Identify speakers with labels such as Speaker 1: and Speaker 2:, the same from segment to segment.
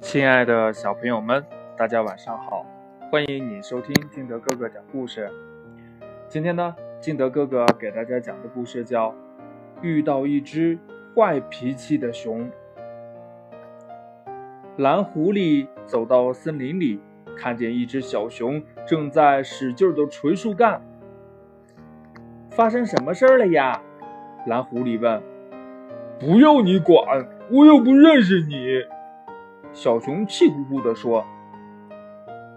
Speaker 1: 亲爱的小朋友们，大家晚上好！欢迎你收听金德哥哥讲故事。今天呢，金德哥哥给大家讲的故事叫《遇到一只坏脾气的熊》。蓝狐狸走到森林里，看见一只小熊正在使劲的捶树干。发生什么事儿了呀？蓝狐狸问。
Speaker 2: 不要你管，我又不认识你。
Speaker 1: 小熊气呼呼地说：“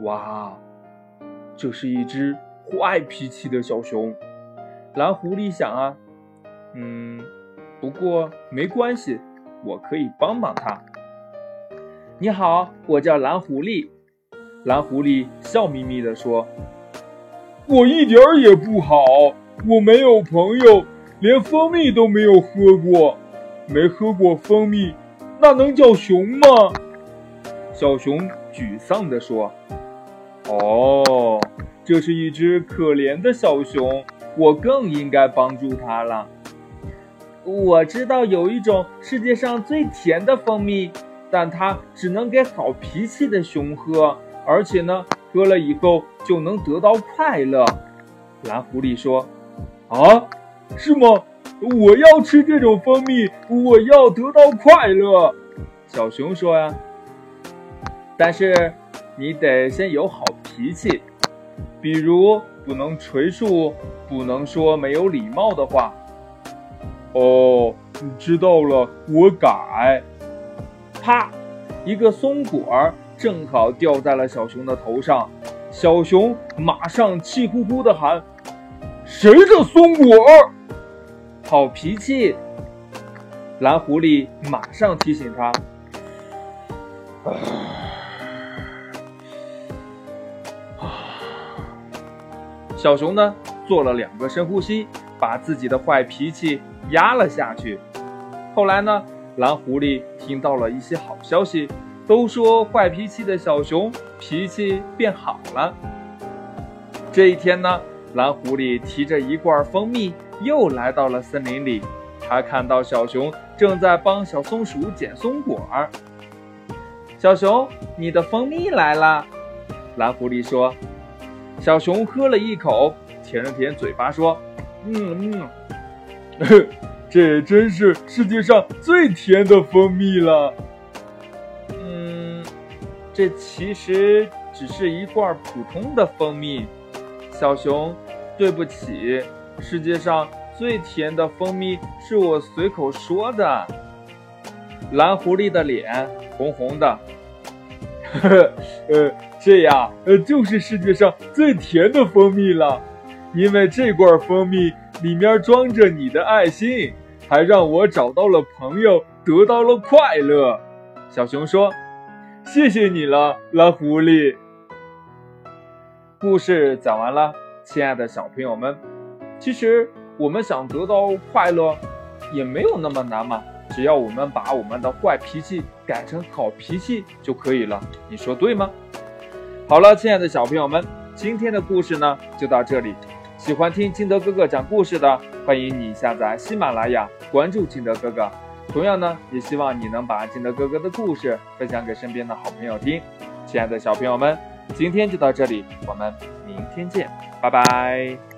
Speaker 1: 哇，这是一只坏脾气的小熊。”蓝狐狸想啊，嗯，不过没关系，我可以帮帮它。你好，我叫蓝狐狸。蓝狐狸笑眯眯地说：“
Speaker 2: 我一点儿也不好，我没有朋友，连蜂蜜都没有喝过，没喝过蜂蜜，那能叫熊吗？”
Speaker 1: 小熊沮丧地说：“哦，这是一只可怜的小熊，我更应该帮助它了。我知道有一种世界上最甜的蜂蜜，但它只能给好脾气的熊喝，而且呢，喝了以后就能得到快乐。”蓝狐狸说：“
Speaker 2: 啊，是吗？我要吃这种蜂蜜，我要得到快乐。”
Speaker 1: 小熊说：“呀。”但是，你得先有好脾气，比如不能捶树，不能说没有礼貌的话。
Speaker 2: 哦，知道了，我改。
Speaker 1: 啪！一个松果正好掉在了小熊的头上，小熊马上气呼呼地喊：“
Speaker 2: 谁的松果？”
Speaker 1: 好脾气！蓝狐狸马上提醒他。小熊呢，做了两个深呼吸，把自己的坏脾气压了下去。后来呢，蓝狐狸听到了一些好消息，都说坏脾气的小熊脾气变好了。这一天呢，蓝狐狸提着一罐蜂蜜又来到了森林里，他看到小熊正在帮小松鼠捡松果。小熊，你的蜂蜜来了，蓝狐狸说。小熊喝了一口，舔了舔嘴巴，说：“嗯
Speaker 2: 嗯，这真是世界上最甜的蜂蜜了。”
Speaker 1: 嗯，这其实只是一罐普通的蜂蜜。小熊，对不起，世界上最甜的蜂蜜是我随口说的。蓝狐狸的脸红红的。
Speaker 2: 呵呵，呃，这样，呃，就是世界上最甜的蜂蜜了，因为这罐蜂蜜里面装着你的爱心，还让我找到了朋友，得到了快乐。
Speaker 1: 小熊说：“
Speaker 2: 谢谢你了，蓝狐狸。”
Speaker 1: 故事讲完了，亲爱的小朋友们，其实我们想得到快乐，也没有那么难嘛。只要我们把我们的坏脾气改成好脾气就可以了，你说对吗？好了，亲爱的小朋友们，今天的故事呢就到这里。喜欢听金德哥哥讲故事的，欢迎你下载喜马拉雅，关注金德哥哥。同样呢，也希望你能把金德哥哥的故事分享给身边的好朋友听。亲爱的小朋友们，今天就到这里，我们明天见，拜拜。